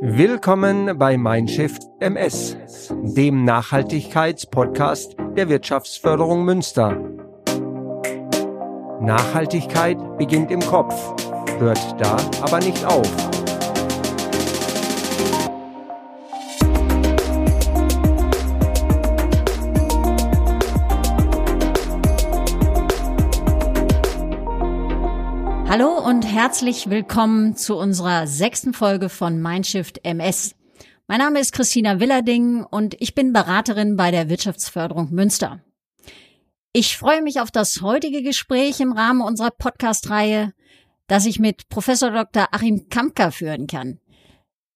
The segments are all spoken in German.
Willkommen bei Mindshift MS, dem Nachhaltigkeitspodcast der Wirtschaftsförderung Münster. Nachhaltigkeit beginnt im Kopf, hört da aber nicht auf. Hallo und herzlich willkommen zu unserer sechsten Folge von Mindshift MS. Mein Name ist Christina Willerding und ich bin Beraterin bei der Wirtschaftsförderung Münster. Ich freue mich auf das heutige Gespräch im Rahmen unserer Podcast-Reihe, das ich mit Professor Dr. Achim Kampka führen kann.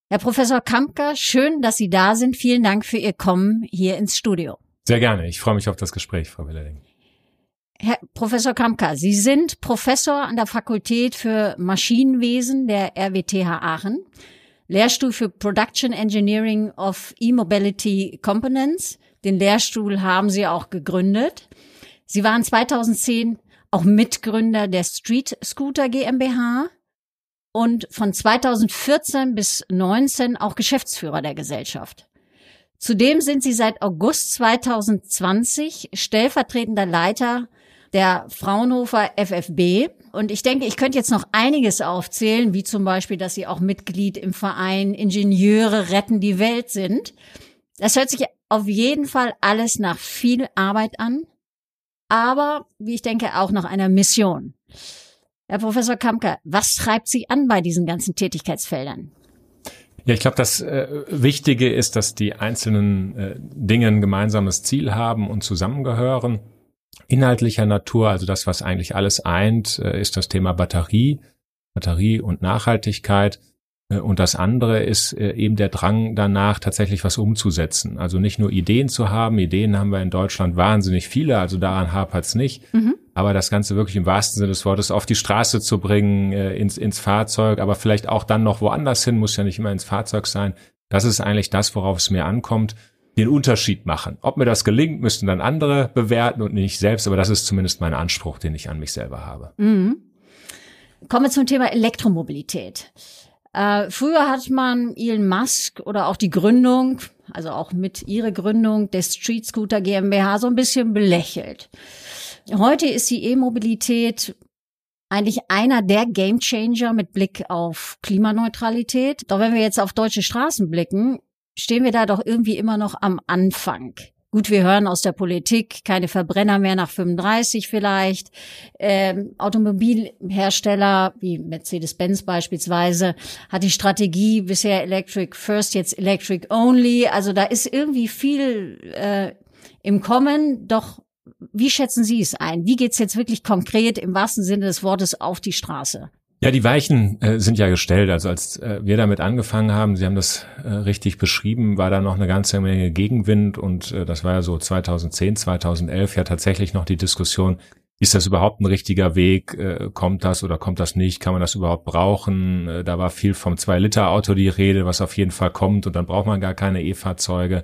Herr Professor Kampka, schön, dass Sie da sind. Vielen Dank für Ihr Kommen hier ins Studio. Sehr gerne. Ich freue mich auf das Gespräch, Frau Willerding. Herr Professor Kamka, Sie sind Professor an der Fakultät für Maschinenwesen der RWTH Aachen, Lehrstuhl für Production Engineering of E-Mobility Components. Den Lehrstuhl haben Sie auch gegründet. Sie waren 2010 auch Mitgründer der Street Scooter GmbH und von 2014 bis 19 auch Geschäftsführer der Gesellschaft. Zudem sind Sie seit August 2020 stellvertretender Leiter der Fraunhofer FFB. Und ich denke, ich könnte jetzt noch einiges aufzählen, wie zum Beispiel, dass Sie auch Mitglied im Verein Ingenieure retten die Welt sind. Das hört sich auf jeden Fall alles nach viel Arbeit an, aber wie ich denke, auch nach einer Mission. Herr Professor Kamke, was treibt Sie an bei diesen ganzen Tätigkeitsfeldern? Ja, ich glaube, das äh, Wichtige ist, dass die einzelnen äh, Dinge ein gemeinsames Ziel haben und zusammengehören inhaltlicher Natur, also das, was eigentlich alles eint, äh, ist das Thema Batterie, Batterie und Nachhaltigkeit. Äh, und das andere ist äh, eben der Drang danach, tatsächlich was umzusetzen. Also nicht nur Ideen zu haben. Ideen haben wir in Deutschland wahnsinnig viele, also daran hapert es nicht. Mhm. Aber das Ganze wirklich im wahrsten Sinne des Wortes auf die Straße zu bringen, ins, ins Fahrzeug, aber vielleicht auch dann noch woanders hin, muss ja nicht immer ins Fahrzeug sein. Das ist eigentlich das, worauf es mir ankommt den Unterschied machen. Ob mir das gelingt, müssten dann andere bewerten und nicht selbst, aber das ist zumindest mein Anspruch, den ich an mich selber habe. Mhm. Kommen wir zum Thema Elektromobilität. Äh, früher hat man Elon Musk oder auch die Gründung, also auch mit ihrer Gründung der Street Scooter GmbH so ein bisschen belächelt. Heute ist die E-Mobilität eigentlich einer der Gamechanger mit Blick auf Klimaneutralität. Doch wenn wir jetzt auf deutsche Straßen blicken, stehen wir da doch irgendwie immer noch am Anfang. Gut, wir hören aus der Politik, keine Verbrenner mehr nach 35 vielleicht. Ähm, Automobilhersteller wie Mercedes-Benz beispielsweise hat die Strategie bisher Electric First, jetzt Electric Only. Also da ist irgendwie viel äh, im Kommen. Doch wie schätzen Sie es ein? Wie geht's jetzt wirklich konkret im wahrsten Sinne des Wortes auf die Straße? Ja, die Weichen äh, sind ja gestellt. Also als äh, wir damit angefangen haben, Sie haben das äh, richtig beschrieben, war da noch eine ganze Menge Gegenwind und äh, das war ja so 2010, 2011 ja tatsächlich noch die Diskussion, ist das überhaupt ein richtiger Weg? Äh, kommt das oder kommt das nicht? Kann man das überhaupt brauchen? Äh, da war viel vom 2-Liter-Auto die Rede, was auf jeden Fall kommt und dann braucht man gar keine E-Fahrzeuge.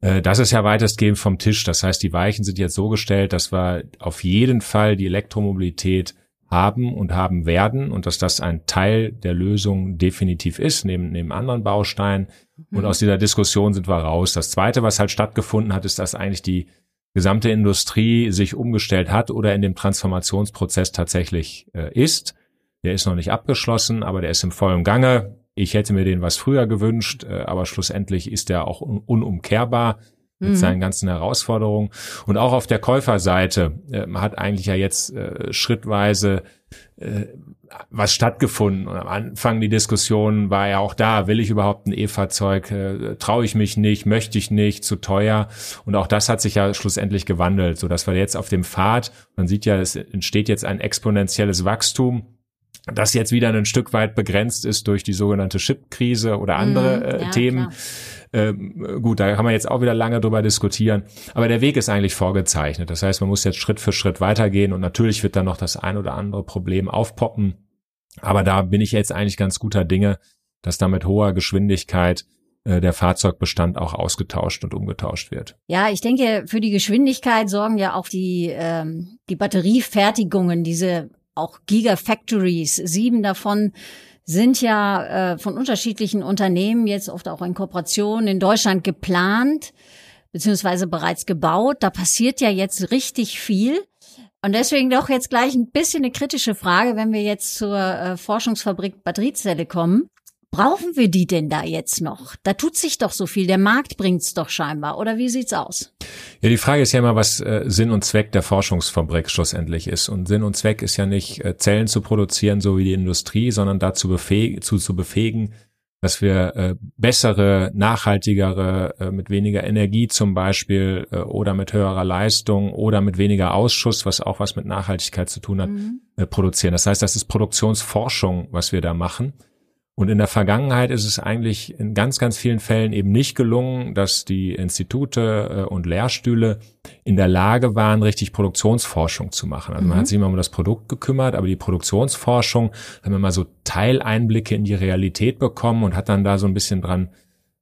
Das ist ja weitestgehend vom Tisch. Das heißt, die Weichen sind jetzt so gestellt, dass wir auf jeden Fall die Elektromobilität haben und haben werden und dass das ein Teil der Lösung definitiv ist, neben, neben anderen Bausteinen. Und mhm. aus dieser Diskussion sind wir raus. Das Zweite, was halt stattgefunden hat, ist, dass eigentlich die gesamte Industrie sich umgestellt hat oder in dem Transformationsprozess tatsächlich äh, ist. Der ist noch nicht abgeschlossen, aber der ist im vollen Gange. Ich hätte mir den was früher gewünscht, äh, aber schlussendlich ist der auch un unumkehrbar mit mhm. seinen ganzen Herausforderungen. Und auch auf der Käuferseite äh, hat eigentlich ja jetzt äh, schrittweise äh, was stattgefunden. Und am Anfang die Diskussion war ja auch da, will ich überhaupt ein E-Fahrzeug, äh, traue ich mich nicht, möchte ich nicht, zu teuer. Und auch das hat sich ja schlussendlich gewandelt, so dass wir jetzt auf dem Pfad, man sieht ja, es entsteht jetzt ein exponentielles Wachstum das jetzt wieder ein Stück weit begrenzt ist durch die sogenannte Chip-Krise oder andere mhm, ja, Themen. Klar. Ähm, gut, da kann man jetzt auch wieder lange drüber diskutieren. Aber der Weg ist eigentlich vorgezeichnet. Das heißt, man muss jetzt Schritt für Schritt weitergehen und natürlich wird dann noch das ein oder andere Problem aufpoppen. Aber da bin ich jetzt eigentlich ganz guter Dinge, dass da mit hoher Geschwindigkeit äh, der Fahrzeugbestand auch ausgetauscht und umgetauscht wird. Ja, ich denke, für die Geschwindigkeit sorgen ja auch die, ähm, die Batteriefertigungen, diese auch Gigafactories, sieben davon sind ja äh, von unterschiedlichen Unternehmen jetzt oft auch in Kooperationen in Deutschland geplant beziehungsweise bereits gebaut. Da passiert ja jetzt richtig viel. Und deswegen doch jetzt gleich ein bisschen eine kritische Frage, wenn wir jetzt zur äh, Forschungsfabrik Batteriezelle kommen. Brauchen wir die denn da jetzt noch? Da tut sich doch so viel. Der Markt bringt's doch scheinbar. Oder wie sieht's aus? Ja, die Frage ist ja immer, was äh, Sinn und Zweck der Forschungsfabrik schlussendlich ist. Und Sinn und Zweck ist ja nicht, äh, Zellen zu produzieren, so wie die Industrie, sondern dazu befäh zu, zu befähigen, dass wir äh, bessere, nachhaltigere, äh, mit weniger Energie zum Beispiel äh, oder mit höherer Leistung oder mit weniger Ausschuss, was auch was mit Nachhaltigkeit zu tun hat, mhm. äh, produzieren. Das heißt, das ist Produktionsforschung, was wir da machen. Und in der Vergangenheit ist es eigentlich in ganz, ganz vielen Fällen eben nicht gelungen, dass die Institute äh, und Lehrstühle in der Lage waren, richtig Produktionsforschung zu machen. Also man hat mhm. sich immer um das Produkt gekümmert, aber die Produktionsforschung, haben wir mal so Teileinblicke in die Realität bekommen und hat dann da so ein bisschen dran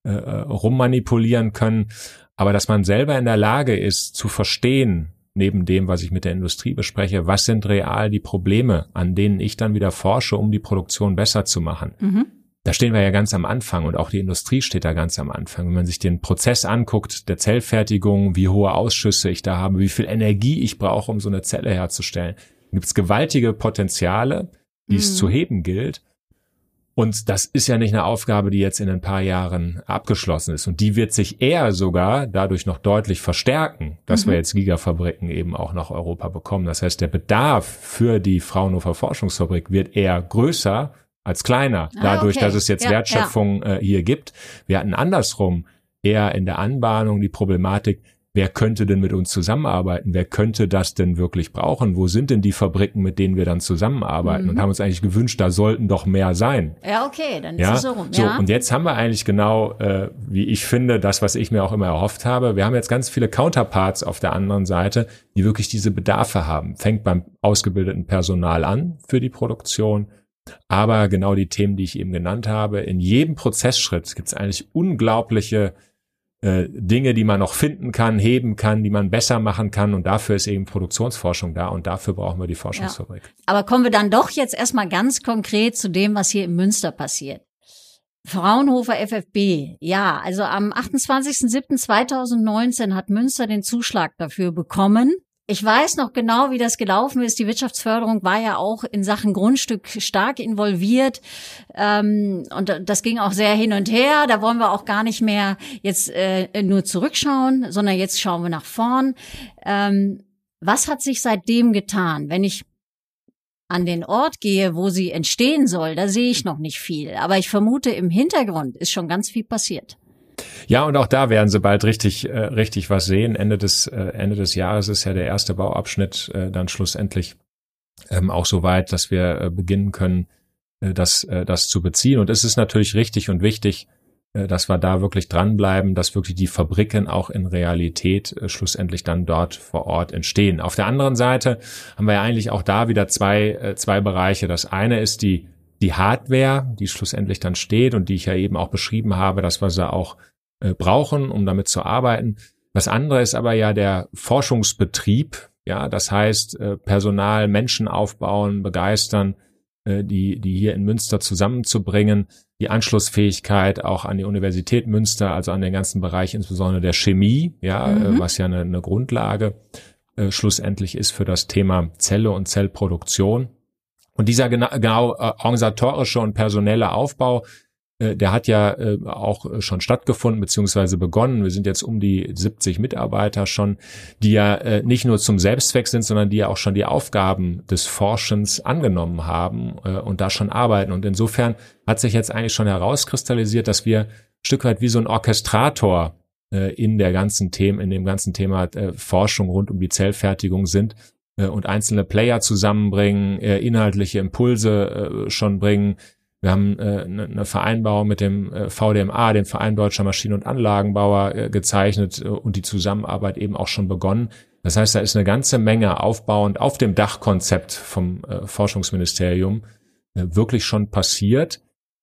äh, äh, rummanipulieren können. Aber dass man selber in der Lage ist, zu verstehen, neben dem, was ich mit der Industrie bespreche, was sind real die Probleme, an denen ich dann wieder forsche, um die Produktion besser zu machen. Mhm. Da stehen wir ja ganz am Anfang und auch die Industrie steht da ganz am Anfang. Wenn man sich den Prozess anguckt, der Zellfertigung, wie hohe Ausschüsse ich da habe, wie viel Energie ich brauche, um so eine Zelle herzustellen, gibt es gewaltige Potenziale, die mhm. es zu heben gilt. Und das ist ja nicht eine Aufgabe, die jetzt in ein paar Jahren abgeschlossen ist. Und die wird sich eher sogar dadurch noch deutlich verstärken, dass mhm. wir jetzt Gigafabriken eben auch nach Europa bekommen. Das heißt, der Bedarf für die Fraunhofer Forschungsfabrik wird eher größer als kleiner, ah, dadurch, okay. dass es jetzt ja, Wertschöpfung ja. Äh, hier gibt. Wir hatten andersrum eher in der Anbahnung die Problematik, wer könnte denn mit uns zusammenarbeiten? Wer könnte das denn wirklich brauchen? Wo sind denn die Fabriken, mit denen wir dann zusammenarbeiten? Mhm. Und haben uns eigentlich gewünscht, da sollten doch mehr sein. Ja, okay, dann ja? ist es so rum. Ja? So, und jetzt haben wir eigentlich genau, äh, wie ich finde, das, was ich mir auch immer erhofft habe. Wir haben jetzt ganz viele Counterparts auf der anderen Seite, die wirklich diese Bedarfe haben. Fängt beim ausgebildeten Personal an für die Produktion. Aber genau die Themen, die ich eben genannt habe, in jedem Prozessschritt gibt es eigentlich unglaubliche äh, Dinge, die man noch finden kann, heben kann, die man besser machen kann. Und dafür ist eben Produktionsforschung da und dafür brauchen wir die Forschungsfabrik. Ja. Aber kommen wir dann doch jetzt erstmal ganz konkret zu dem, was hier in Münster passiert. Fraunhofer FFB, ja, also am 28.07.2019 hat Münster den Zuschlag dafür bekommen. Ich weiß noch genau, wie das gelaufen ist. Die Wirtschaftsförderung war ja auch in Sachen Grundstück stark involviert. Ähm, und das ging auch sehr hin und her. Da wollen wir auch gar nicht mehr jetzt äh, nur zurückschauen, sondern jetzt schauen wir nach vorn. Ähm, was hat sich seitdem getan? Wenn ich an den Ort gehe, wo sie entstehen soll, da sehe ich noch nicht viel. Aber ich vermute, im Hintergrund ist schon ganz viel passiert. Ja, und auch da werden sie bald richtig, äh, richtig was sehen. Ende des, äh, Ende des Jahres ist ja der erste Bauabschnitt äh, dann schlussendlich ähm, auch so weit, dass wir äh, beginnen können, äh, das, äh, das zu beziehen. Und es ist natürlich richtig und wichtig, äh, dass wir da wirklich dranbleiben, dass wirklich die Fabriken auch in Realität äh, schlussendlich dann dort vor Ort entstehen. Auf der anderen Seite haben wir ja eigentlich auch da wieder zwei, äh, zwei Bereiche. Das eine ist die die Hardware, die schlussendlich dann steht und die ich ja eben auch beschrieben habe, dass wir sie auch äh, brauchen, um damit zu arbeiten. Das andere ist aber ja der Forschungsbetrieb, ja, das heißt äh, Personal, Menschen aufbauen, begeistern, äh, die, die hier in Münster zusammenzubringen, die Anschlussfähigkeit auch an die Universität Münster, also an den ganzen Bereich insbesondere der Chemie, ja, mhm. was ja eine, eine Grundlage äh, schlussendlich ist für das Thema Zelle und Zellproduktion. Und dieser genau, genau äh, organisatorische und personelle Aufbau, äh, der hat ja äh, auch schon stattgefunden beziehungsweise begonnen. Wir sind jetzt um die 70 Mitarbeiter schon, die ja äh, nicht nur zum Selbstzweck sind, sondern die ja auch schon die Aufgaben des Forschens angenommen haben und da schon arbeiten. Und insofern hat sich jetzt eigentlich schon herauskristallisiert, dass wir ein Stück weit wie so ein Orchestrator in der ganzen Themen, in dem ganzen Thema Forschung rund um die Zellfertigung sind und einzelne Player zusammenbringen, inhaltliche Impulse schon bringen. Wir haben äh, eine ne Vereinbarung mit dem äh, VDMA, dem Verein Deutscher Maschinen- und Anlagenbauer, äh, gezeichnet äh, und die Zusammenarbeit eben auch schon begonnen. Das heißt, da ist eine ganze Menge aufbauend auf dem Dachkonzept vom äh, Forschungsministerium äh, wirklich schon passiert.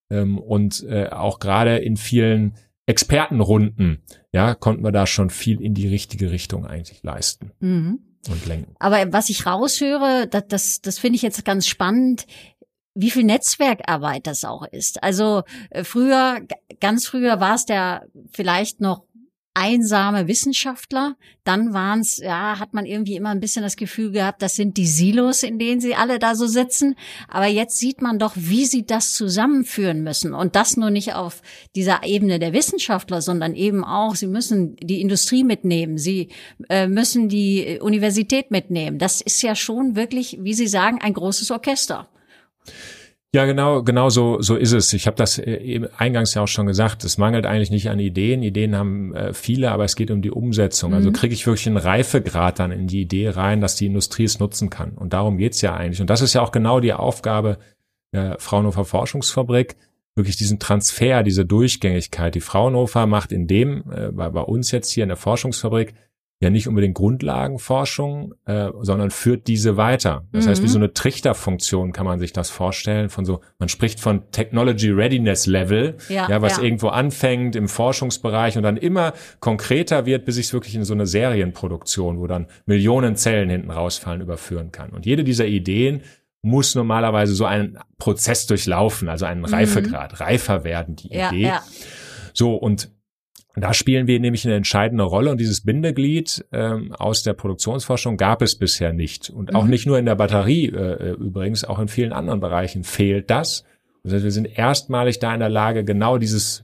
Ähm, und äh, auch gerade in vielen Expertenrunden, ja, konnten wir da schon viel in die richtige Richtung eigentlich leisten. Mhm und lenken. Aber was ich raushöre, das, das, das finde ich jetzt ganz spannend. Wie viel Netzwerkarbeit das auch ist. Also äh, früher, ganz früher war es der vielleicht noch einsame Wissenschaftler. Dann waren es, ja, hat man irgendwie immer ein bisschen das Gefühl gehabt, das sind die Silos, in denen sie alle da so sitzen. Aber jetzt sieht man doch, wie sie das zusammenführen müssen. Und das nur nicht auf dieser Ebene der Wissenschaftler, sondern eben auch, sie müssen die Industrie mitnehmen, sie äh, müssen die Universität mitnehmen. Das ist ja schon wirklich, wie Sie sagen, ein großes Orchester. Ja, genau, genau so, so ist es. Ich habe das äh, eingangs ja auch schon gesagt. Es mangelt eigentlich nicht an Ideen. Ideen haben äh, viele, aber es geht um die Umsetzung. Also mhm. Also kriege ich wirklich einen Reifegrad dann in die Idee rein, dass die Industrie es nutzen kann. Und darum geht's ja eigentlich. Und das ist ja auch genau die Aufgabe der Fraunhofer Forschungsfabrik, wirklich diesen Transfer, diese Durchgängigkeit. Die Fraunhofer macht in dem, äh, bei, bei uns jetzt hier in der Forschungsfabrik, ja nicht unbedingt Grundlagenforschung, äh, sondern führt diese weiter. Das mhm. heißt, wie mhm. so eine Trichterfunktion kann man sich das vorstellen. Von so, man spricht von Technology Readiness Level, ja, ja was ja. irgendwo anfängt im Forschungsbereich und dann immer konkreter wird, bis ich es wirklich in so eine Serienproduktion, wo dann Millionen Zellen hinten rausfallen, überführen kann. Und jede dieser Ideen muss normalerweise so einen Prozess durchlaufen, also einen mhm. Reifegrad, reifer werden die ja, Idee. Ja. So und da spielen wir nämlich eine entscheidende Rolle und dieses Bindeglied ähm, aus der Produktionsforschung gab es bisher nicht. Und auch mhm. nicht nur in der Batterie äh, übrigens, auch in vielen anderen Bereichen fehlt das. Das heißt, wir sind erstmalig da in der Lage, genau dieses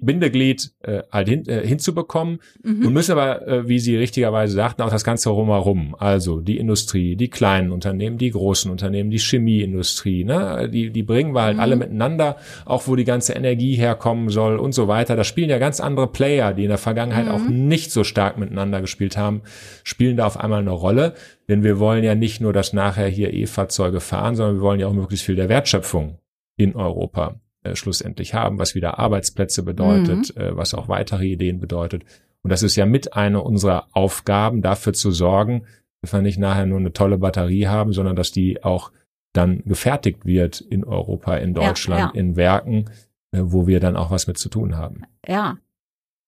Bindeglied äh, halt hin, äh, hinzubekommen mhm. und müssen aber, äh, wie Sie richtigerweise sagten, auch das Ganze rumherum. Also die Industrie, die kleinen Unternehmen, die großen Unternehmen, die Chemieindustrie, ne? die, die bringen wir halt mhm. alle miteinander, auch wo die ganze Energie herkommen soll und so weiter. Da spielen ja ganz andere Player, die in der Vergangenheit mhm. auch nicht so stark miteinander gespielt haben, spielen da auf einmal eine Rolle. Denn wir wollen ja nicht nur, dass nachher hier E-Fahrzeuge fahren, sondern wir wollen ja auch möglichst viel der Wertschöpfung in Europa äh, schlussendlich haben, was wieder Arbeitsplätze bedeutet, mhm. äh, was auch weitere Ideen bedeutet. Und das ist ja mit einer unserer Aufgaben, dafür zu sorgen, dass wir nicht nachher nur eine tolle Batterie haben, sondern dass die auch dann gefertigt wird in Europa, in Deutschland, ja, ja. in Werken, äh, wo wir dann auch was mit zu tun haben. Ja,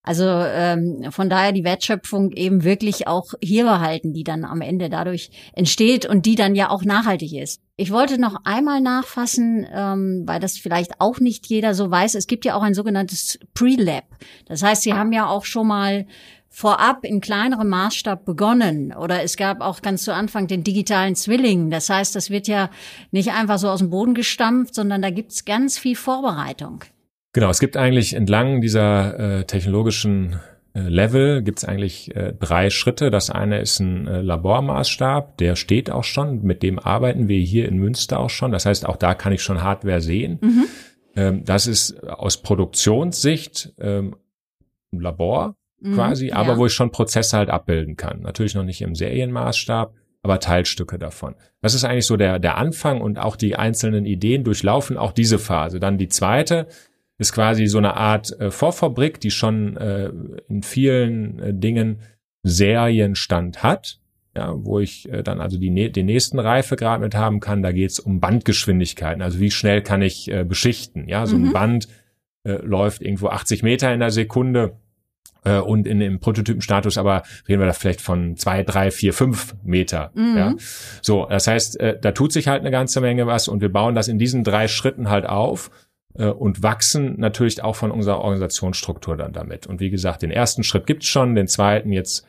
also ähm, von daher die Wertschöpfung eben wirklich auch hier behalten, die dann am Ende dadurch entsteht und die dann ja auch nachhaltig ist. Ich wollte noch einmal nachfassen, ähm, weil das vielleicht auch nicht jeder so weiß. Es gibt ja auch ein sogenanntes Pre-Lab. Das heißt, Sie haben ja auch schon mal vorab in kleinerem Maßstab begonnen. Oder es gab auch ganz zu Anfang den digitalen Zwilling. Das heißt, das wird ja nicht einfach so aus dem Boden gestampft, sondern da gibt's ganz viel Vorbereitung. Genau, es gibt eigentlich entlang dieser äh, technologischen äh, Level gibt es eigentlich äh, drei Schritte. Das eine ist ein äh, Labormaßstab, der steht auch schon, mit dem arbeiten wir hier in Münster auch schon. Das heißt, auch da kann ich schon Hardware sehen. Mhm. Ähm, das ist aus Produktionssicht ähm, ein Labor mhm, quasi, aber ja. wo ich schon Prozesse halt abbilden kann. Natürlich noch nicht im Serienmaßstab, aber Teilstücke davon. Das ist eigentlich so der, der Anfang und auch die einzelnen Ideen durchlaufen auch diese Phase. Dann die zweite ist quasi so eine Art äh, Vorfabrik, die schon äh, in vielen äh, Dingen Serienstand hat, ja, wo ich äh, dann also die, den nächsten Reifegrad mit haben kann. Da geht's um Bandgeschwindigkeiten, also wie schnell kann ich äh, beschichten. Ja, so mhm. ein Band äh, läuft irgendwo 80 Meter in der Sekunde äh, und in dem Prototypenstatus aber reden wir da vielleicht von zwei, drei, vier, fünf Meter. Mhm. Ja, so das heißt, äh, da tut sich halt eine ganze Menge was und wir bauen das in diesen drei Schritten halt auf und wachsen natürlich auch von unserer Organisationsstruktur dann damit. Und wie gesagt, den ersten Schritt gibt's schon, den zweiten jetzt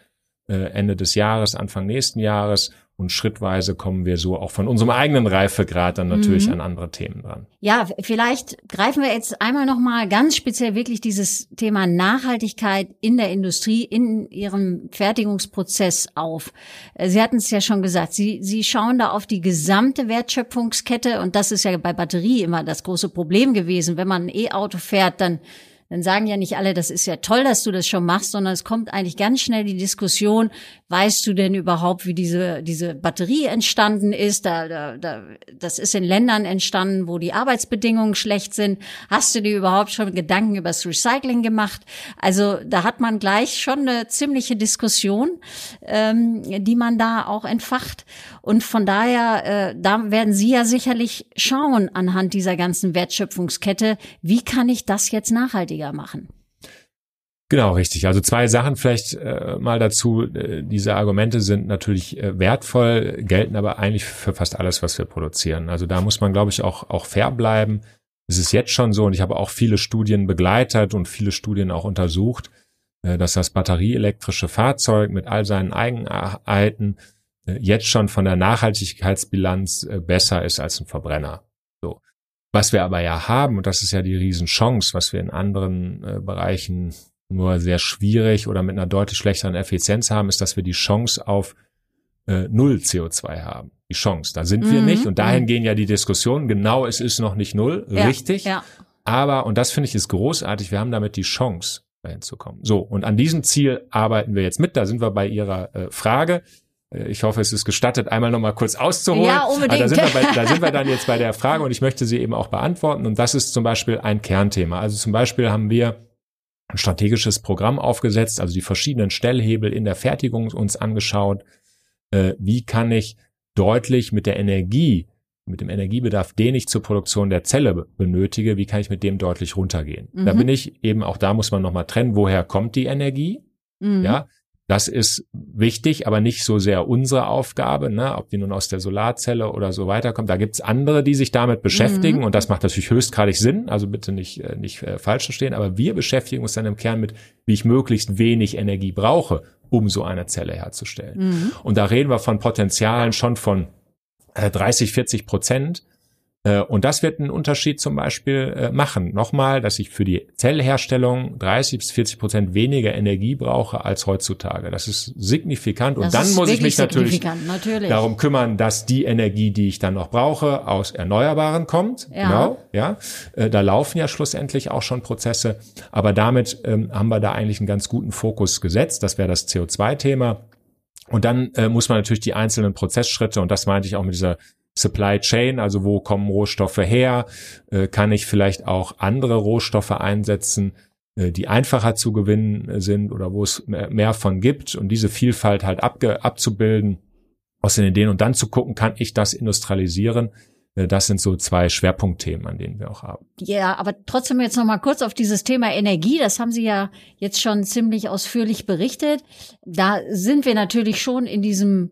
äh, Ende des Jahres, Anfang nächsten Jahres und schrittweise kommen wir so auch von unserem eigenen Reifegrad dann natürlich mhm. an andere Themen dran. Ja, vielleicht greifen wir jetzt einmal noch mal ganz speziell wirklich dieses Thema Nachhaltigkeit in der Industrie, in Ihrem Fertigungsprozess auf. Äh, Sie hatten es ja schon gesagt, Sie, Sie schauen da auf die gesamte Wertschöpfungskette und das ist ja bei Batterie immer das große Problem gewesen. Wenn man ein E-Auto fährt, dann dann sagen ja nicht alle, das ist ja toll, dass du das schon machst, sondern es kommt eigentlich ganz schnell die Diskussion, weißt du denn überhaupt, wie diese, diese Batterie entstanden ist? Da, da, da, das ist in Ländern entstanden, wo die Arbeitsbedingungen schlecht sind. Hast du dir überhaupt schon Gedanken über das Recycling gemacht? Also da hat man gleich schon eine ziemliche Diskussion, ähm, die man da auch entfacht. Und von daher, äh, da werden Sie ja sicherlich schauen anhand dieser ganzen Wertschöpfungskette, wie kann ich das jetzt nachhaltig günstiger machen. Genau, richtig. Also zwei Sachen vielleicht äh, mal dazu. Diese Argumente sind natürlich äh, wertvoll, gelten aber eigentlich für fast alles, was wir produzieren. Also da muss man, glaube ich, auch, auch fair bleiben. Es ist jetzt schon so, und ich habe auch viele Studien begleitet und viele Studien auch untersucht, dass das batterieelektrische Fahrzeug mit all seinen Eigenheiten jetzt schon von der Nachhaltigkeitsbilanz besser ist als ein Verbrenner. So. Was wir aber ja haben, und das ist ja die Riesenchance, was wir in anderen äh, Bereichen nur sehr schwierig oder mit einer deutlich schlechteren Effizienz haben, ist, dass wir die Chance auf äh, null CO2 haben. Die Chance. Da sind mhm. wir nicht. Und dahin mhm. gehen ja die Diskussionen. Genau, es ist noch nicht null. Ja, richtig. Ja. Aber, und das finde ich ist großartig, wir haben damit die Chance, dahin zu kommen. So. Und an diesem Ziel arbeiten wir jetzt mit. Da sind wir bei Ihrer äh, Frage. Äh, ich hoffe, es ist gestattet, einmal noch mal kurz auszuholen. Ja, unbedingt. da, sind wir bei, da sind wir dann jetzt bei der Frage und ich möchte sie eben auch beantworten. Und das ist zum Beispiel ein Kernthema. Also zum Beispiel haben wir ein strategisches Programm aufgesetzt, also die verschiedenen Stellhebel in der Fertigung uns angeschaut. Äh, wie kann ich deutlich mit der Energie, mit dem Energiebedarf, den ich zur Produktion der Zelle benötige, wie kann ich mit dem deutlich runtergehen? Mhm. Da bin ich eben, auch da muss man nochmal trennen, woher kommt die Energie? Mhm. Ja, das ist wichtig, aber nicht so sehr unsere Aufgabe, ne? ob die nun aus der Solarzelle oder so weiterkommt. Da gibt's andere, die sich damit beschäftigen mhm. und das macht natürlich höchstgradig Sinn. Also bitte nicht, äh, nicht äh, falsch verstehen, aber wir beschäftigen uns dann im Kern mit, wie ich möglichst wenig Energie brauche, um so eine Zelle herzustellen. Mhm. Und da reden wir von Potenzialen schon von äh, 30, 40 Prozent. Äh, und das wird einen Unterschied zum Beispiel äh, machen. Nochmal, dass ich für die Zellherstellung 30 bis 40 Prozent weniger Energie brauche als heutzutage. Das ist signifikant. Und das dann muss ich mich natürlich, natürlich, darum kümmern, dass die Energie, die ich dann noch brauche, aus Erneuerbaren kommt. Ja. Genau, ja. Äh, da laufen ja schlussendlich auch schon Prozesse. Aber damit ähm, haben wir da eigentlich einen ganz guten Fokus gesetzt. Das wäre das CO2-Thema. Und dann äh, muss man natürlich die einzelnen Prozessschritte, und das meinte ich auch mit dieser Supply Chain, also wo kommen Rohstoffe her, äh, kann ich vielleicht auch andere Rohstoffe einsetzen, äh, die einfacher zu gewinnen sind oder wo es mehr von gibt und diese Vielfalt halt abge abzubilden aus den Ideen und dann zu gucken, kann ich das industrialisieren? Äh, das sind so zwei Schwerpunktthemen, an denen wir auch haben. Ja, aber trotzdem jetzt noch mal kurz auf dieses Thema Energie. Das haben Sie ja jetzt schon ziemlich ausführlich berichtet. Da sind wir natürlich schon in diesem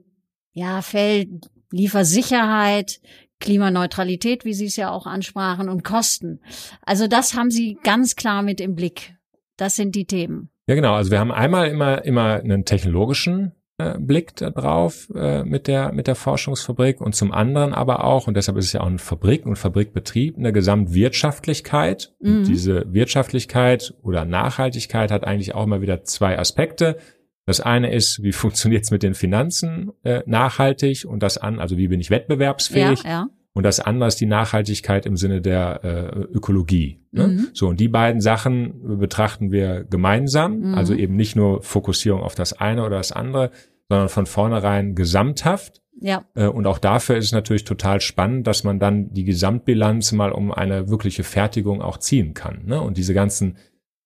ja, Feld Liefersicherheit, Klimaneutralität, wie Sie es ja auch ansprachen, und Kosten. Also das haben Sie ganz klar mit im Blick. Das sind die Themen. Ja, genau. Also wir haben einmal immer, immer einen technologischen äh, Blick darauf äh, mit der mit der Forschungsfabrik und zum anderen aber auch und deshalb ist es ja auch eine Fabrik und Fabrikbetrieb eine Gesamtwirtschaftlichkeit. Mhm. Und diese Wirtschaftlichkeit oder Nachhaltigkeit hat eigentlich auch immer wieder zwei Aspekte. Das eine ist, wie funktioniert es mit den Finanzen äh, nachhaltig und das an, also wie bin ich wettbewerbsfähig? Ja, ja. Und das andere ist die Nachhaltigkeit im Sinne der äh, Ökologie. Ne? Mhm. So, und die beiden Sachen betrachten wir gemeinsam, mhm. also eben nicht nur Fokussierung auf das eine oder das andere, sondern von vornherein gesamthaft. Ja. Äh, und auch dafür ist es natürlich total spannend, dass man dann die Gesamtbilanz mal um eine wirkliche Fertigung auch ziehen kann. Ne? Und diese ganzen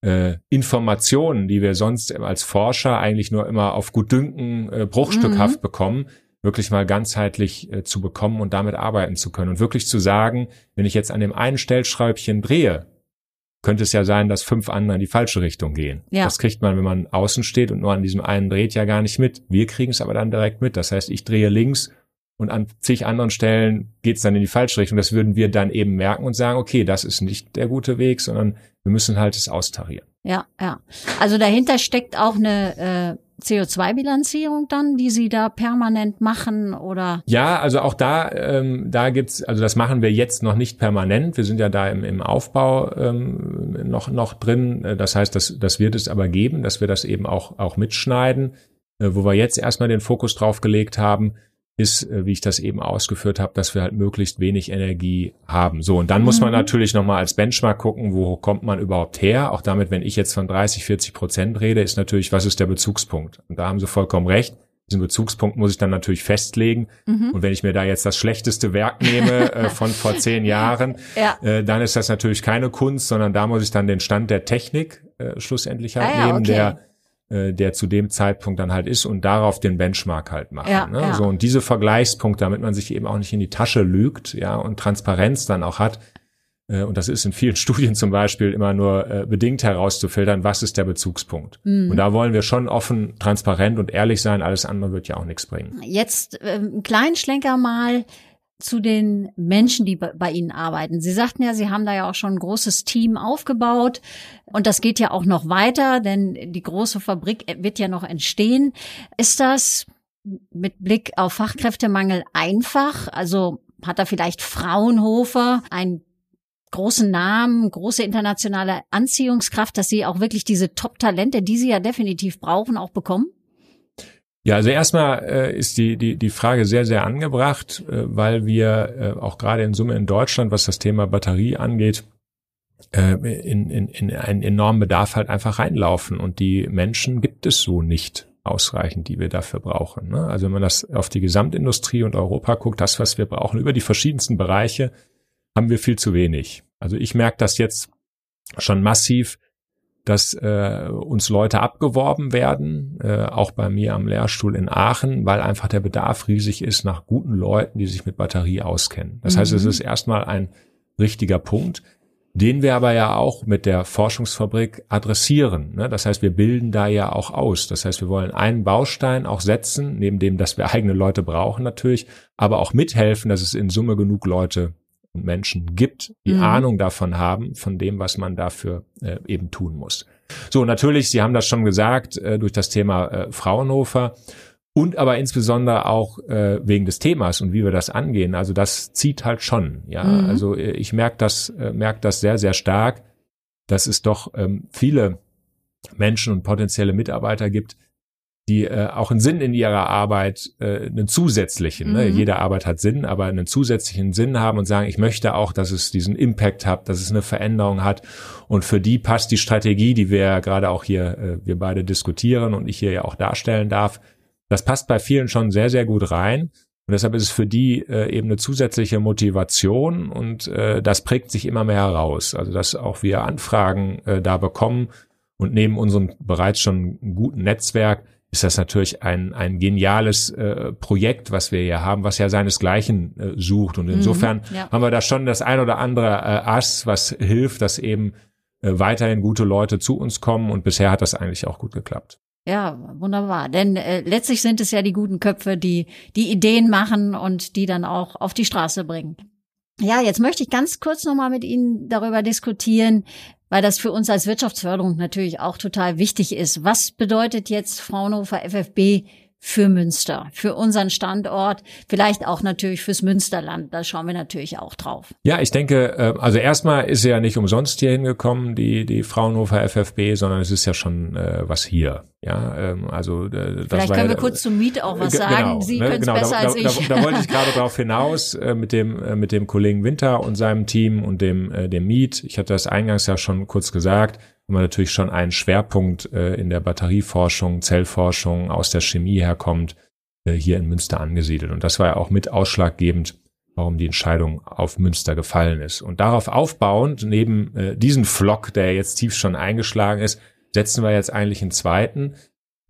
äh, Informationen, die wir sonst als Forscher eigentlich nur immer auf Gutdünken äh, bruchstückhaft mhm. bekommen, wirklich mal ganzheitlich äh, zu bekommen und damit arbeiten zu können und wirklich zu sagen, wenn ich jetzt an dem einen Stellschräubchen drehe, könnte es ja sein, dass fünf andere in die falsche Richtung gehen. Ja. Das kriegt man, wenn man außen steht und nur an diesem einen dreht, ja gar nicht mit. Wir kriegen es aber dann direkt mit. Das heißt, ich drehe links und an zig anderen Stellen geht es dann in die falsche Richtung. Das würden wir dann eben merken und sagen, okay, das ist nicht der gute Weg, sondern wir müssen halt es austarieren. Ja, ja. Also dahinter steckt auch eine äh, CO2-Bilanzierung dann, die Sie da permanent machen oder? Ja, also auch da, ähm, da gibt's, also das machen wir jetzt noch nicht permanent. Wir sind ja da im, im Aufbau ähm, noch noch drin. Das heißt, das das wird es aber geben, dass wir das eben auch auch mitschneiden, äh, wo wir jetzt erstmal den Fokus drauf gelegt haben ist, äh, wie ich das eben ausgeführt habe, dass wir halt möglichst wenig Energie haben. So, und dann mhm. muss man mhm. natürlich nochmal als Benchmark gucken, wo kommt man überhaupt her? Auch damit, wenn ich jetzt von 30, 40 Prozent rede, ist natürlich, was ist der Bezugspunkt? Und da haben Sie vollkommen recht. Diesen Bezugspunkt muss ich dann natürlich festlegen. Mhm. Und wenn ich mir da jetzt das schlechteste Werk nehme äh, von vor zehn Jahren, ja. äh, dann ist das natürlich keine Kunst, sondern da muss ich dann den Stand der Technik äh, schlussendlich halt ah, ja, nehmen, okay. der äh, der zu dem Zeitpunkt dann halt ist und darauf den Benchmark halt machen. Ja, ne? ja. So und diese Vergleichspunkte, damit man sich eben auch nicht in die Tasche lügt, ja und Transparenz dann auch hat, äh, und das ist in vielen Studien zum Beispiel immer nur äh, bedingt herauszufiltern, was ist der Bezugspunkt. Mhm. Und da wollen wir schon offen, transparent und ehrlich sein, alles andere wird ja auch nichts bringen. Jetzt äh, einen kleinen Schlenker mal zu den Menschen, die bei Ihnen arbeiten. Sie sagten ja, Sie haben da ja auch schon ein großes Team aufgebaut und das geht ja auch noch weiter, denn die große Fabrik wird ja noch entstehen. Ist das mit Blick auf Fachkräftemangel einfach? Also hat da vielleicht Fraunhofer ein großen Namen, große internationale Anziehungskraft, dass sie auch wirklich diese Top-Talente, die sie ja definitiv brauchen, auch bekommen? Ja, also erstmal äh, ist die, die, die Frage sehr, sehr angebracht, äh, weil wir äh, auch gerade in Summe in Deutschland, was das Thema Batterie angeht, äh, in, in, in einen enormen Bedarf halt einfach reinlaufen. Und die Menschen gibt es so nicht ausreichend, die wir dafür brauchen. Ne? Also wenn man das auf die Gesamtindustrie und Europa guckt, das, was wir brauchen, über die verschiedensten Bereiche, haben wir viel zu wenig. Also ich merke das jetzt schon massiv, dass äh, uns Leute abgeworben werden, äh, auch bei mir am Lehrstuhl in Aachen, weil einfach der Bedarf riesig ist nach guten Leuten, die sich mit Batterie auskennen. Das mhm. heißt, es mhm. ist erstmal ein richtiger Punkt, den wir aber ja auch mit der Forschungsfabrik adressieren. Ne? Das heißt, wir bilden da ja auch aus. Das heißt, wir wollen einen Baustein auch setzen, neben dem, dass wir eigene Leute brauchen natürlich, aber auch mithelfen, dass es in Summe genug Leute und Menschen gibt, die mhm. Ahnung davon haben, von dem, was man dafür äh, eben tun muss. So, natürlich, Sie haben das schon gesagt, äh, durch das Thema äh, Fraunhofer und aber insbesondere auch äh, wegen des Themas und wie wir das angehen. Also das zieht halt schon. Ja, mhm. also äh, ich merke das, äh, merke das sehr, sehr stark, dass es doch ähm, viele Menschen und potenzielle Mitarbeiter gibt, die äh, auch einen Sinn in ihrer Arbeit, äh, einen zusätzlichen, ne? mhm. ne? jede Arbeit hat Sinn, aber einen zusätzlichen Sinn haben und sagen, ich möchte auch, dass es diesen Impact hat, dass es eine Veränderung hat. Und für die passt die Strategie, die wir ja gerade auch hier, äh, wir beide diskutieren und ich hier ja auch darstellen darf, das passt bei vielen schon sehr, sehr gut rein. Und deshalb ist es für die äh, eben eine zusätzliche Motivation und äh, das prägt sich immer mehr heraus. Also dass auch wir Anfragen äh, da bekommen und neben unserem bereits schon guten Netzwerk ist das natürlich ein, ein geniales äh, Projekt, was wir hier haben, was ja seinesgleichen äh, sucht. Und mhm, insofern mhm, ja. haben wir da schon das ein oder andere äh, Ass, was hilft, dass eben äh, weiterhin gute Leute zu uns kommen. Und bisher hat das eigentlich auch gut geklappt. Ja, wunderbar. Denn äh, letztlich sind es ja die guten Köpfe, die die Ideen machen und die dann auch auf die Straße bringen. Ja, jetzt möchte ich ganz kurz nochmal mit Ihnen darüber diskutieren, weil das für uns als Wirtschaftsförderung natürlich auch total wichtig ist. Was bedeutet jetzt Fraunhofer FFB für Münster, für unseren Standort, vielleicht auch natürlich fürs Münsterland. Da schauen wir natürlich auch drauf. Ja, ich denke, äh, also erstmal ist sie ja nicht umsonst hier hingekommen, die, die Fraunhofer FFB, sondern es ist ja schon äh, was hier. Ja, ähm, also äh, das vielleicht können ja, wir kurz zum Miet auch was sagen. Genau, Sie ne, können es genau, besser da, als ich. Da, da, wollte ich gerade darauf hinaus mit dem mit dem Kollegen Winter und seinem Team und dem dem Miet. Ich hatte das eingangs ja schon kurz gesagt wo man natürlich schon einen Schwerpunkt äh, in der Batterieforschung, Zellforschung aus der Chemie herkommt, äh, hier in Münster angesiedelt. Und das war ja auch mit ausschlaggebend, warum die Entscheidung auf Münster gefallen ist. Und darauf aufbauend, neben äh, diesem Flock, der jetzt tief schon eingeschlagen ist, setzen wir jetzt eigentlich einen zweiten,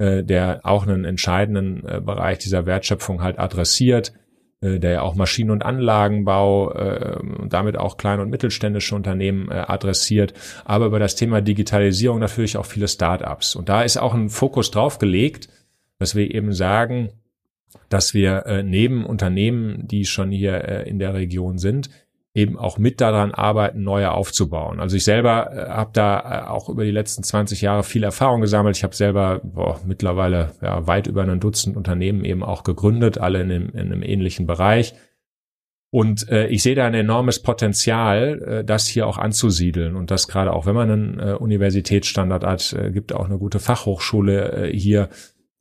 der auch einen entscheidenden Bereich dieser Wertschöpfung halt adressiert, äh, der ja auch Maschinen- und Anlagenbau äh, und damit auch kleine und mittelständische Unternehmen äh, adressiert, aber über das Thema Digitalisierung natürlich auch viele Start-ups. Und da ist auch ein Fokus drauf gelegt, dass wir eben sagen, dass wir äh, neben Unternehmen, die schon hier äh, in der Region sind, eben auch mit daran arbeiten, neue aufzubauen. Also ich selber äh, habe da äh, auch über die letzten 20 Jahre viel Erfahrung gesammelt. Ich habe selber boah, mittlerweile ja, weit über ein Dutzend Unternehmen eben auch gegründet, alle in einem, in einem ähnlichen Bereich. Und äh, ich sehe da ein enormes Potenzial, äh, das hier auch anzusiedeln. Und das gerade auch, wenn man einen äh, Universitätsstandard hat, äh, gibt auch eine gute Fachhochschule äh, hier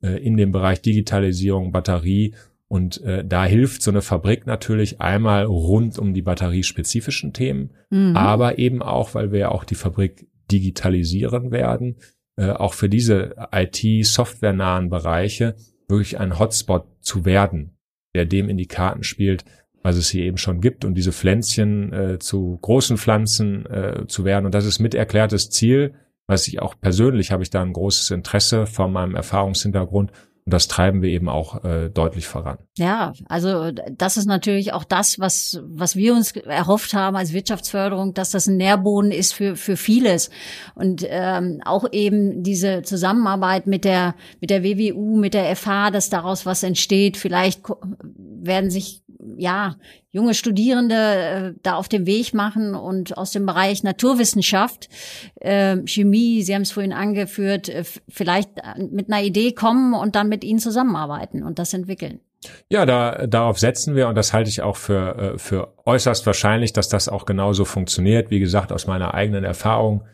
äh, in dem Bereich Digitalisierung, Batterie und äh, da hilft so eine Fabrik natürlich einmal rund um die batteriespezifischen Themen, mhm. aber eben auch, weil wir ja auch die Fabrik digitalisieren werden, äh, auch für diese IT-softwarenahen Bereiche wirklich ein Hotspot zu werden, der dem in die Karten spielt, was es hier eben schon gibt und diese Pflänzchen äh, zu großen Pflanzen äh, zu werden. Und das ist mit erklärtes Ziel, was ich auch persönlich habe ich da ein großes Interesse von meinem Erfahrungshintergrund Und das treiben wir eben auch äh, deutlich voran. Ja, also das ist natürlich auch das, was, was wir uns erhofft haben als Wirtschaftsförderung, dass das ein Nährboden ist für, für vieles. Und ähm, auch eben diese Zusammenarbeit mit der, mit der WWU, mit der FH, dass daraus was entsteht. Vielleicht werden sich ja, junge Studierende äh, da auf dem Weg machen und aus dem Bereich Naturwissenschaft, äh, Chemie, Sie haben es vorhin angeführt, äh, vielleicht mit einer Idee kommen und dann mit Ihnen zusammenarbeiten und das entwickeln. Ja, da, darauf setzen wir und das halte ich auch für, äh, für äußerst wahrscheinlich, dass das auch genauso funktioniert. Wie gesagt, aus meiner eigenen Erfahrung,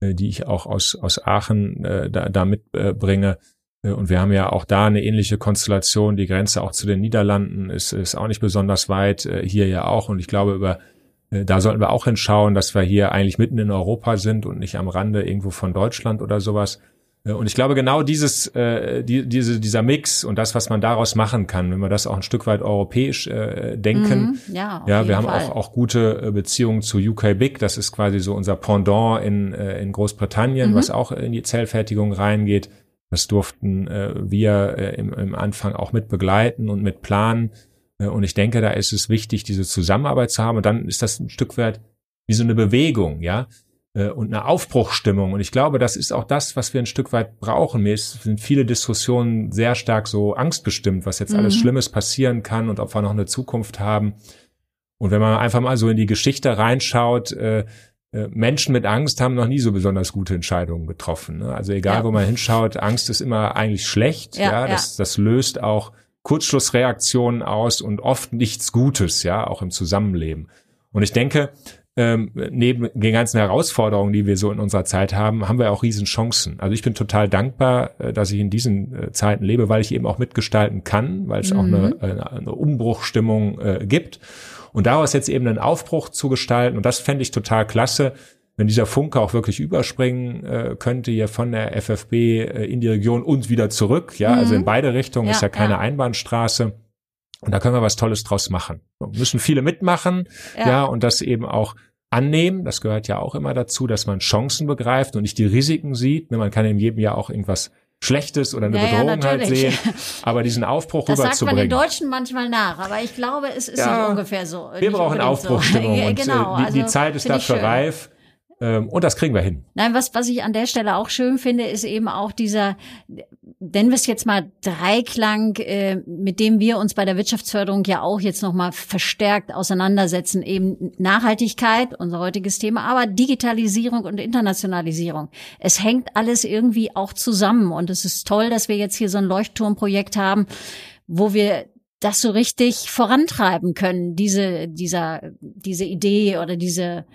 äh, die ich auch aus, aus Aachen äh, da, da mitbringe, äh, und wir haben ja auch da eine ähnliche Konstellation. Die Grenze auch zu den Niederlanden ist, ist auch nicht besonders weit, äh, hier ja auch. Und ich glaube, über äh, da sollten wir auch hinschauen, dass wir hier eigentlich mitten in Europa sind und nicht am Rande irgendwo von Deutschland oder sowas. Und ich glaube, genau dieses, äh, die, diese, dieser Mix und das, was man daraus machen kann, wenn wir das auch ein Stück weit europäisch äh, denken. Mhm, ja, ja wir haben auch, auch gute Beziehungen zu UK Big. Das ist quasi so unser Pendant in, äh, in Großbritannien, mhm. was auch in die Zellfertigung reingeht. Das durften äh, wir äh, im, im Anfang auch mit begleiten und mit planen. Äh, und ich denke, da ist es wichtig, diese Zusammenarbeit zu haben. Und dann ist das ein Stück weit wie so eine Bewegung, ja, äh, und eine Aufbruchstimmung. Und ich glaube, das ist auch das, was wir ein Stück weit brauchen. Mir ist, sind viele Diskussionen sehr stark so angstbestimmt, was jetzt mhm. alles Schlimmes passieren kann und ob wir noch eine Zukunft haben. Und wenn man einfach mal so in die Geschichte reinschaut, äh, äh, Menschen mit Angst haben noch nie so besonders gute Entscheidungen getroffen. Ne? Also egal, ja. wo man hinschaut, Angst ist immer eigentlich schlecht. Ja, ja, Das, das löst auch Kurzschlussreaktionen aus und oft nichts Gutes, ja, auch im Zusammenleben. Und ich denke, ähm, neben den ganzen Herausforderungen, die wir so in unserer Zeit haben, haben wir auch Riesenchancen. Also ich bin total dankbar, äh, dass ich in diesen äh, Zeiten lebe, weil ich eben auch mitgestalten kann, weil es mhm. auch eine, eine, eine Umbruchstimmung äh, gibt. Und daraus jetzt eben einen Aufbruch zu gestalten, und das fände ich total klasse, wenn dieser Funke auch wirklich überspringen äh, könnte hier von der FFB äh, in die Region und wieder zurück. Ja, mhm. also in mhm. beide Richtungen ja, ist ja keine ja. Einbahnstraße. Und da können wir was Tolles draus machen. Müssen viele mitmachen, ja. ja, und das eben auch annehmen. Das gehört ja auch immer dazu, dass man Chancen begreift und nicht die Risiken sieht. Ne, man kann in jedem Jahr auch irgendwas Schlechtes oder eine ja, Bedrohung ja, halt sehen. Aber diesen Aufbruch das rüberzubringen. Das sagt man den Deutschen manchmal nach, aber ich glaube, es ist ja, nicht ungefähr so. Wir brauchen Aufbruchstimmung so. und genau, äh, die, die also Zeit ist dafür reif. Ähm, und das kriegen wir hin. Nein, was, was ich an der Stelle auch schön finde, ist eben auch dieser, nennen wir es jetzt mal Dreiklang, äh, mit dem wir uns bei der Wirtschaftsförderung ja auch jetzt nochmal verstärkt auseinandersetzen. Eben Nachhaltigkeit, unser heutiges Thema, aber Digitalisierung und Internationalisierung. Es hängt alles irgendwie auch zusammen. Und es ist toll, dass wir jetzt hier so ein Leuchtturmprojekt haben, wo wir das so richtig vorantreiben können, diese, dieser, diese Idee oder diese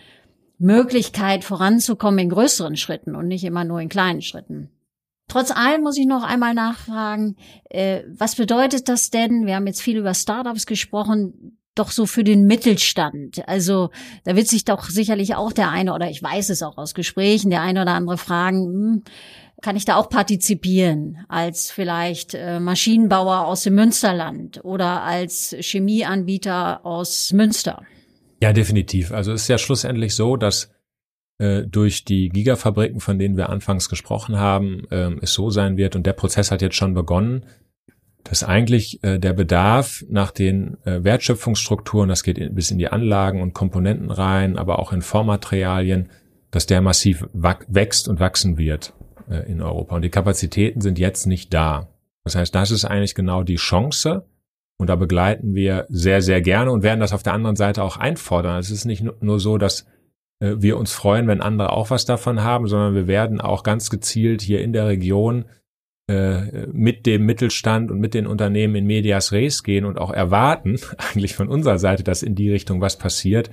Möglichkeit voranzukommen in größeren Schritten und nicht immer nur in kleinen Schritten. Trotz allem muss ich noch einmal nachfragen, äh, was bedeutet das denn? Wir haben jetzt viel über Startups gesprochen, doch so für den Mittelstand. Also da wird sich doch sicherlich auch der eine oder ich weiß es auch aus Gesprächen, der eine oder andere fragen, hm, kann ich da auch partizipieren als vielleicht äh, Maschinenbauer aus dem Münsterland oder als Chemieanbieter aus Münster? Ja, definitiv. Also es ist ja schlussendlich so, dass äh, durch die Gigafabriken, von denen wir anfangs gesprochen haben, äh, es so sein wird, und der Prozess hat jetzt schon begonnen, dass eigentlich äh, der Bedarf nach den äh, Wertschöpfungsstrukturen, das geht bis in die Anlagen und Komponenten rein, aber auch in Vormaterialien, dass der massiv wächst und wachsen wird äh, in Europa. Und die Kapazitäten sind jetzt nicht da. Das heißt, das ist eigentlich genau die Chance, und da begleiten wir sehr, sehr gerne und werden das auf der anderen Seite auch einfordern. Es ist nicht nur so, dass äh, wir uns freuen, wenn andere auch was davon haben, sondern wir werden auch ganz gezielt hier in der Region äh, mit dem Mittelstand und mit den Unternehmen in Medias Res gehen und auch erwarten, eigentlich von unserer Seite, dass in die Richtung was passiert,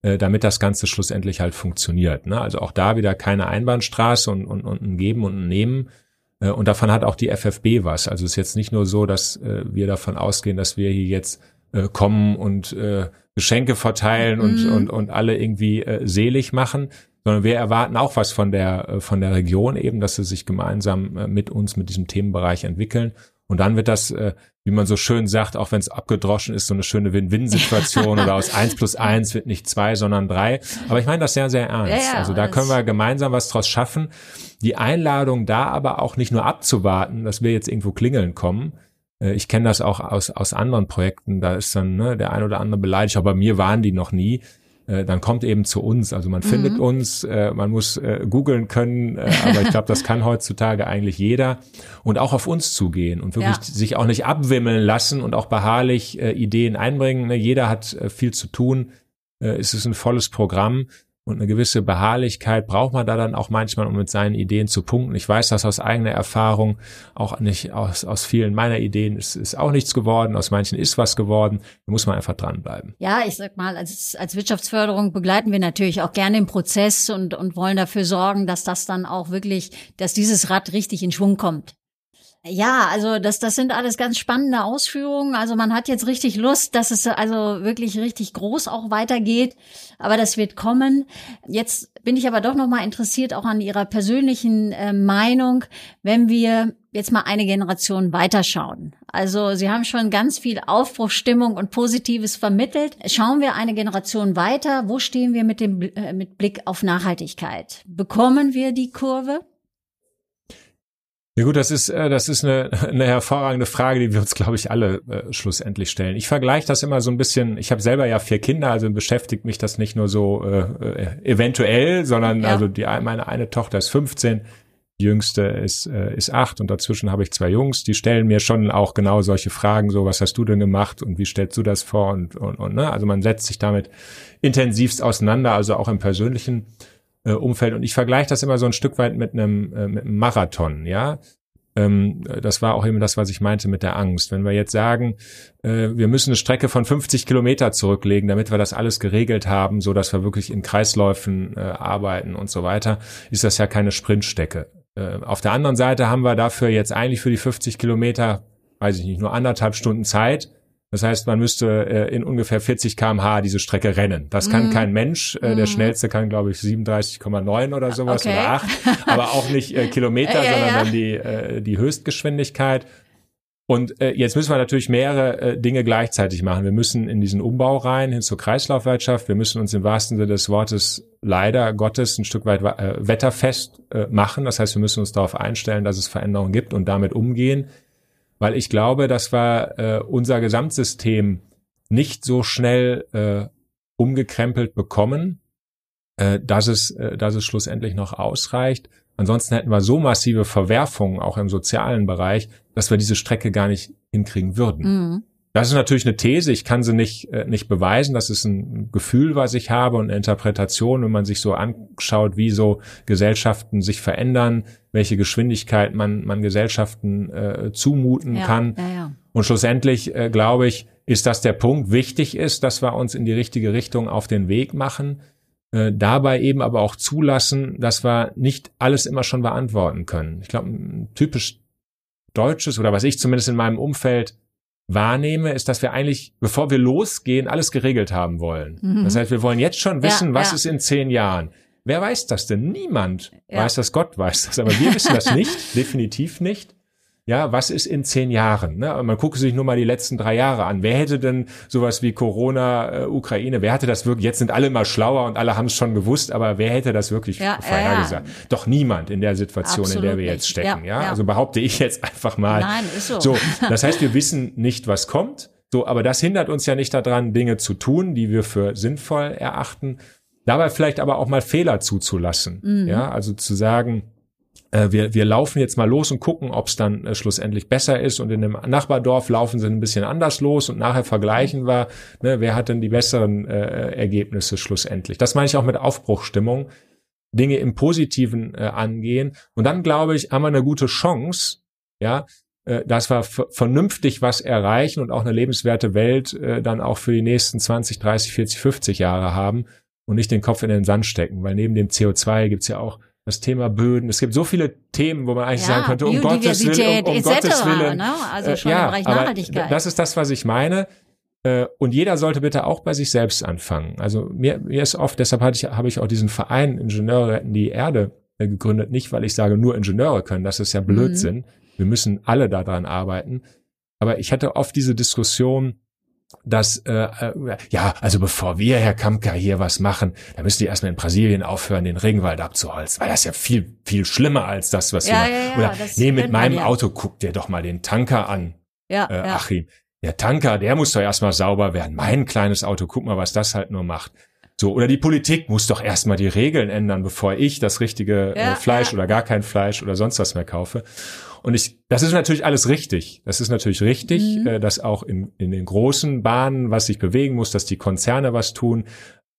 äh, damit das Ganze schlussendlich halt funktioniert. Ne? Also auch da wieder keine Einbahnstraße und, und, und ein Geben und ein Nehmen, und davon hat auch die FFB was. Also es ist jetzt nicht nur so, dass äh, wir davon ausgehen, dass wir hier jetzt äh, kommen und Geschenke verteilen und, mhm. und, und alle irgendwie selig machen, sondern wir erwarten auch was von der, von der Region eben, dass sie sich gemeinsam mit uns, mit diesem Themenbereich entwickeln. Und dann wird das, äh, wie man so schön sagt, auch wenn es abgedroschen ist, so eine schöne Win-Win-Situation oder aus eins plus eins wird nicht zwei, sondern drei. Aber ich meine das sehr, sehr ernst. Ja, ja, also da können wir gemeinsam was draus schaffen. Die Einladung da aber auch nicht nur abzuwarten, dass wir jetzt irgendwo klingeln kommen, äh, ich kenne das auch aus, aus anderen Projekten, da ist dann ne, der ein oder andere beleidigt, aber bei mir waren die noch nie. Äh, dann kommt eben zu uns. Also man mhm. findet uns, äh, man muss äh, googeln können, äh, aber ich glaube, das kann heutzutage eigentlich jeder. Und auch auf uns zugehen und wirklich ja. sich auch nicht abwimmeln lassen und auch beharrlich äh, Ideen einbringen. Ne? Jeder hat äh, viel zu tun. Äh, es ist ein volles Programm und eine gewisse Beharrlichkeit braucht man da dann auch manchmal, um mit seinen Ideen zu punkten. Ich weiß das aus eigener Erfahrung, auch nicht aus, aus vielen meiner Ideen ist, ist auch nichts geworden, aus manchen ist was geworden. Da muss man einfach dranbleiben. Ja, ich sag mal, als, als Wirtschaftsförderung begleiten wir natürlich auch gerne den Prozess und, und wollen dafür sorgen, dass das dann auch wirklich, dass dieses Rad richtig in Schwung kommt. Ja, also das, das sind alles ganz spannende Ausführungen. Also man hat jetzt richtig Lust, dass es also wirklich richtig groß auch weitergeht. Aber das wird kommen. Jetzt bin ich aber doch noch mal interessiert auch an Ihrer persönlichen äh, Meinung, wenn wir jetzt mal eine Generation weiterschauen. Also Sie haben schon ganz viel Aufbruchstimmung und Positives vermittelt. Schauen wir eine Generation weiter. Wo stehen wir mit dem äh, mit Blick auf Nachhaltigkeit? Bekommen wir die Kurve? Ja gut, das ist äh, das ist eine, eine hervorragende Frage, die wir uns, glaube ich, alle äh, schlussendlich stellen. Ich vergleiche das immer so ein bisschen. Ich habe selber ja vier Kinder, also beschäftigt mich das nicht nur so äh, äh eventuell, sondern ja. also die meine eine Tochter ist 15, die jüngste ist äh, ist acht und dazwischen habe ich zwei Jungs. Die stellen mir schon auch genau solche Fragen, so was hast du denn gemacht und wie stellst du das vor und und, und ne? Also man setzt sich damit intensivst auseinander, also auch im persönlichen äh, Umfeld. Und ich vergleiche das immer so ein Stück weit mit einem, äh, mit einem Marathon, ja. Ähm, das war auch eben das, was ich meinte mit der Angst. Wenn wir jetzt sagen, äh, wir müssen eine Strecke von 50 Kilometer zurücklegen, damit wir das alles geregelt haben, so dass wir wirklich in Kreisläufen äh, arbeiten und so weiter, ist das ja keine Sprintstrecke. Äh, auf der anderen Seite haben wir dafür jetzt eigentlich für die 50 Kilometer, weiß ich nicht, nur anderthalb Stunden Zeit das heißt, man müsste äh, in ungefähr 40 kmh diese Strecke rennen. Das kann mm. kein Mensch. Äh, mm. Der mhm. schnellste kann, glaube ich, 37,9 oder sowas okay. oder 8. Aber auch nicht äh, Kilometer, ja, sondern ja. dann die, äh, die Höchstgeschwindigkeit. Und äh, jetzt müssen wir natürlich mehrere äh, Dinge gleichzeitig machen. Wir müssen in diesen Umbau rein, hin zur Kreislaufwirtschaft. Wir müssen uns im wahrsten Sinne des Wortes leider Gottes ein Stück weit äh, wetterfest äh, machen. Das heißt, wir müssen uns darauf einstellen, dass es Veränderungen gibt und damit umgehen weil ich glaube, dass wir äh, unser Gesamtsystem nicht so schnell äh, umgekrempelt bekommen, äh, dass es, äh, dass es schlussendlich noch ausreicht. Ansonsten hätten wir so massive Verwerfungen auch im sozialen Bereich, dass wir diese Strecke gar nicht hinkriegen würden. Mhm. Das ist natürlich eine These, ich kann sie nicht, äh, nicht beweisen. Das ist ein Gefühl, was ich habe und eine Interpretation, wenn man sich so anschaut, wie so Gesellschaften sich verändern, welche Geschwindigkeit man, man Gesellschaften äh, zumuten ja, kann. Ja, ja. Und schlussendlich, äh, glaube ich, ist das der Punkt. Wichtig ist, dass wir uns in die richtige Richtung auf den Weg machen. Äh, dabei eben aber auch zulassen, dass wir nicht alles immer schon beantworten können. Ich glaube, ein typisch deutsches oder was ich zumindest in meinem Umfeld wahrnehme, ist, dass wir eigentlich, bevor wir losgehen, alles geregelt haben wollen. Mhm. Das heißt, wir wollen jetzt schon wissen, ja, was ja. ist in zehn Jahren. Wer weiß das denn? Niemand ja. weiß das, Gott weiß das. Aber wir wissen das nicht, definitiv nicht. Ja, was ist in zehn Jahren? Ne? Man gucke sich nur mal die letzten drei Jahre an. Wer hätte denn sowas wie Corona, äh, Ukraine, wer hatte das wirklich? Jetzt sind alle mal schlauer und alle haben es schon gewusst, aber wer hätte das wirklich ja, vorhergesagt? Ja, ja. Doch niemand in der Situation, Absolut in der wir jetzt stecken. Ja, Also behaupte ich jetzt einfach mal. Nein, ist so. So, das heißt, wir wissen nicht, was kommt. So, aber das hindert uns ja nicht daran, Dinge zu tun, die wir für sinnvoll erachten. Dabei vielleicht aber auch mal Fehler zuzulassen. Mhm. Ja, also zu sagen, äh, wir, wir laufen jetzt mal los und gucken, ob es dann äh, schlussendlich besser ist. Und in dem Nachbardorf laufen sie ein bisschen anders los und nachher vergleichen wir, ne, wer hat denn die besseren äh, Ergebnisse schlussendlich. Das meine ich auch mit Aufbruchstimmung. Dinge im Positiven äh, angehen. Und dann, glaube ich, haben wir eine gute Chance, ja, äh, dass wir vernünftig was erreichen und auch eine lebenswerte Welt äh, dann auch für die nächsten 20, 30, 40, 50 Jahre haben und nicht den Kopf in den Sand stecken. Weil neben dem CO2 gibt's ja auch das Thema Böden. Es gibt so viele Themen, wo man eigentlich ja, sagen könnte, um Gottes Willen, um, um Gottes Willen. Ne? Also schon äh, ja, im Bereich Nachhaltigkeit. Das ist das, was ich meine. Äh, und jeder sollte bitte auch bei sich selbst anfangen. Also mir, mir ist oft, deshalb hatte ich, habe ich auch diesen Verein Ingenieure retten die Erde äh, gegründet. Nicht, weil ich sage, nur Ingenieure können. Das ist ja Blödsinn. Mhm. Wir müssen alle daran arbeiten. Aber ich hatte oft diese Diskussion, dass äh, äh, ja, also bevor wir, Herr Kamka, hier was machen, da müsst ihr erstmal in Brasilien aufhören, den Regenwald abzuholzen, weil das ist ja viel, viel schlimmer als das, was Ja, wir ja, ja, Oder nee, mit man meinem ja. Auto guck dir doch mal den Tanker an, Ja, äh, ja. Achim. Der Tanker, der muss doch erstmal sauber werden. Mein kleines Auto, guck mal, was das halt nur macht. So, oder die Politik muss doch erstmal die Regeln ändern, bevor ich das richtige Ja, äh, Fleisch ja. oder gar kein Fleisch oder sonst was mehr kaufe. Und ich, das ist natürlich alles richtig. Das ist natürlich richtig, Mhm. äh, dass auch in, in den großen Bahnen was sich bewegen muss, dass die Konzerne was tun.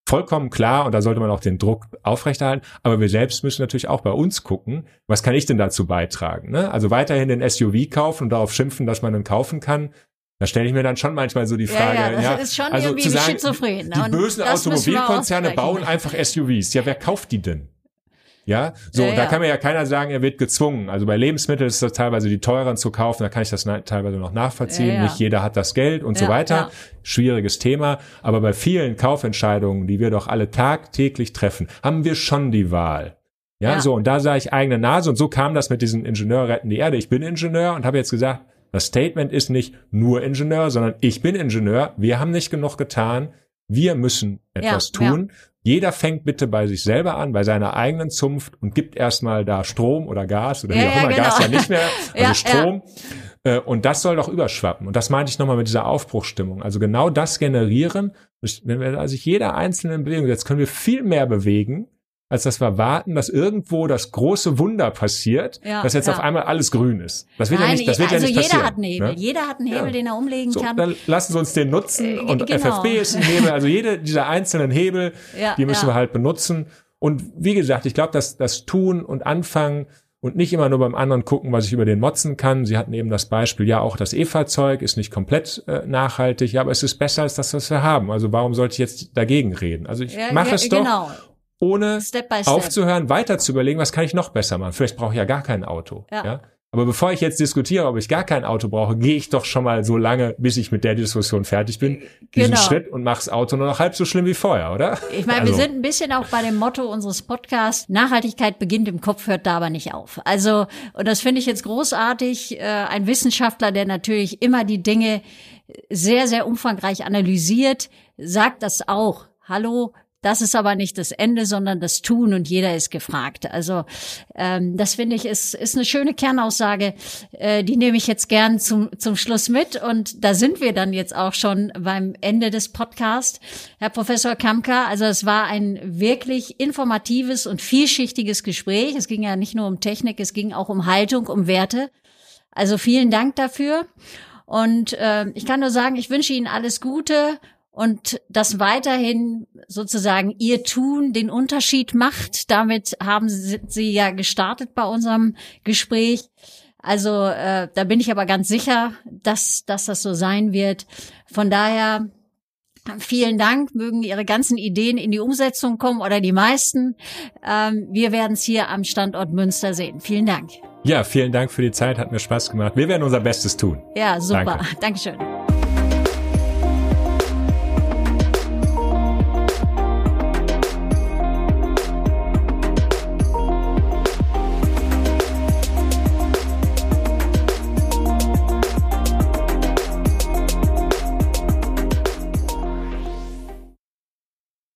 Vollkommen klar, und da sollte man auch den Druck aufrechterhalten. Aber wir selbst müssen natürlich auch bei uns gucken, was kann ich denn dazu beitragen? Ne? Also weiterhin den SUV kaufen und darauf schimpfen, dass man ihn kaufen kann. Da stelle ich mir dann schon manchmal so die Ja, Frage, ja, das ist schon also irgendwie zu sagen, schizophren, ne? Die Und bösen Automobilkonzerne bauen einfach SUVs. Ja, wer kauft die denn? Ja, so, Ja, da ja. kann mir ja keiner sagen, er wird gezwungen. Also bei Lebensmitteln ist das teilweise die teuren zu kaufen, da kann ich das na- teilweise noch nachvollziehen. Ja, ja. Nicht jeder hat das Geld und so Ja, weiter. ja. Schwieriges Thema. Aber bei vielen Kaufentscheidungen, die wir doch alle tagtäglich treffen, haben wir schon die Wahl. Ja, Ja. so, und da sah ich eigene Nase und so kam das mit diesem Ingenieur retten die Erde. Ich bin Ingenieur und habe jetzt gesagt, das Statement ist nicht nur Ingenieur, sondern ich bin Ingenieur. Wir haben nicht genug getan. Wir müssen etwas Ja, tun. Jeder fängt bitte bei sich selber an, bei seiner eigenen Zunft und gibt erstmal da Strom oder Gas oder Ja, wie auch ja, immer, Gas genau. ja nicht mehr, also Ja, Strom. Äh, Und das soll doch überschwappen. Und das meinte ich nochmal mit dieser Aufbruchstimmung. Also genau das generieren. Wenn wir also jeder einzelne in Bewegung setzt, können wir viel mehr bewegen, als dass wir warten, dass irgendwo das große Wunder passiert, Ja, dass jetzt ja. auf einmal alles grün ist. Das wird ja Nein, nicht, das wird also ja nicht jeder passieren. hat einen Hebel. ne? Jeder hat einen Hebel, Ja. den er umlegen So, kann. dann lassen Sie uns den nutzen Äh, und genau. FFB ist ein Hebel. Also jede dieser einzelnen Hebel, Ja, die müssen ja. wir halt benutzen. Und wie gesagt, ich glaube, dass das Tun und Anfangen und nicht immer nur beim anderen gucken, was ich über den motzen kann. Sie hatten eben das Beispiel, ja, auch das E-Fahrzeug ist nicht komplett äh, nachhaltig, ja, aber es ist besser als das, was wir haben. Also warum sollte ich jetzt dagegen reden? Also ich Ja, mache ja, es doch, genau. Ohne Step step. aufzuhören, weiter zu überlegen, was kann ich noch besser machen. Vielleicht brauche ich ja gar kein Auto. Ja. Ja. Aber bevor ich jetzt diskutiere, ob ich gar kein Auto brauche, gehe ich doch schon mal so lange, bis ich mit der Diskussion fertig bin, diesen Genau. Schritt und mache das Auto nur noch halb so schlimm wie vorher, oder? Ich meine, Also, wir sind ein bisschen auch bei dem Motto unseres Podcasts, Nachhaltigkeit beginnt im Kopf, hört da aber nicht auf. Also, und das finde ich jetzt großartig, äh, ein Wissenschaftler, der natürlich immer die Dinge sehr, sehr umfangreich analysiert, sagt das auch. Hallo, das ist aber nicht das Ende, sondern das Tun und jeder ist gefragt. Also ähm, das finde ich ist, ist eine schöne Kernaussage, äh, die nehme ich jetzt gern zum, zum Schluss mit. Und da sind wir dann jetzt auch schon beim Ende des Podcasts. Herr Professor Kamka, also es war ein wirklich informatives und vielschichtiges Gespräch. Es ging ja nicht nur um Technik, es ging auch um Haltung, um Werte. Also vielen Dank dafür. Und äh, ich kann nur sagen, ich wünsche Ihnen alles Gute und dass weiterhin sozusagen Ihr Tun den Unterschied macht. Damit haben Sie, Sie ja gestartet bei unserem Gespräch. Also äh, da bin ich aber ganz sicher, dass, dass das so sein wird. Von daher Vielen Dank, mögen Ihre ganzen Ideen in die Umsetzung kommen oder die meisten. Ähm, wir werden es hier am Standort Münster sehen. Vielen Dank. Ja, vielen Dank für die Zeit, hat mir Spaß gemacht. Wir werden unser Bestes tun. Ja, super. Danke. Dankeschön.